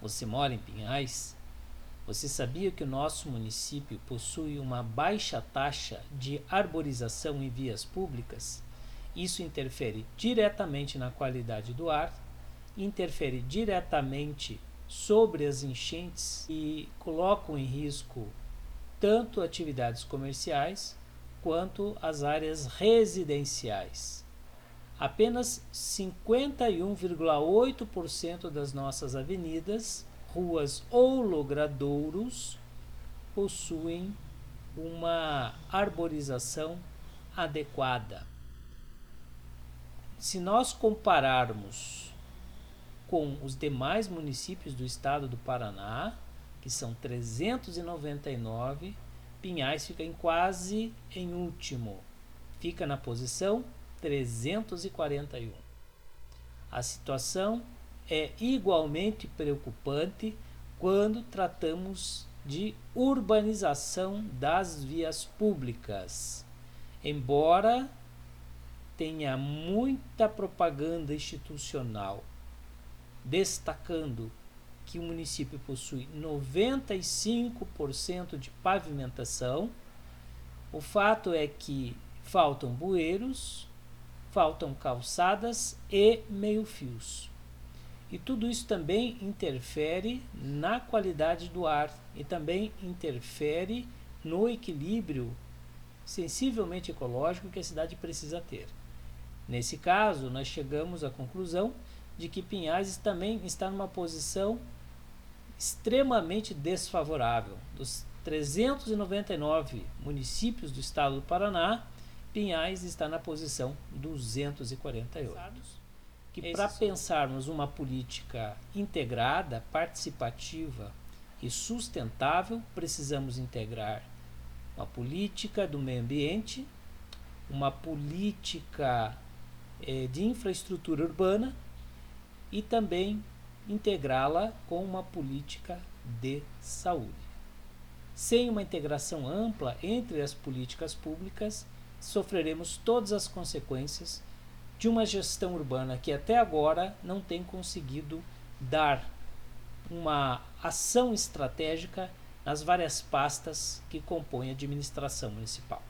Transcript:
Você mora em Pinhais? Você sabia que o nosso município possui uma baixa taxa de arborização em vias públicas? Isso interfere diretamente na qualidade do ar, interfere diretamente sobre as enchentes e colocam em risco tanto atividades comerciais quanto as áreas residenciais. Apenas 51,8% das nossas avenidas, ruas ou logradouros possuem uma arborização adequada. Se nós compararmos com os demais municípios do estado do Paraná, que são 399, Pinhais fica em quase em último, fica na posição 341. A situação é igualmente preocupante quando tratamos de urbanização das vias públicas. Embora tenha muita propaganda institucional destacando que o município possui 95% de pavimentação, o fato é que faltam bueiros, faltam calçadas e meio-fios. E tudo isso também interfere na qualidade do ar e também interfere no equilíbrio sensivelmente ecológico que a cidade precisa ter. Nesse caso, nós chegamos à conclusão de que Pinhais também está numa posição extremamente desfavorável. Dos 399 municípios do estado do Paraná, Pinhais está na posição 248. Que para pensarmos uma política integrada, participativa e sustentável, precisamos integrar uma política do meio ambiente, uma política eh, de infraestrutura urbana e também integrá-la com uma política de saúde. Sem uma integração ampla entre as políticas públicas, sofreremos todas as consequências de uma gestão urbana que até agora não tem conseguido dar uma ação estratégica nas várias pastas que compõem a administração municipal.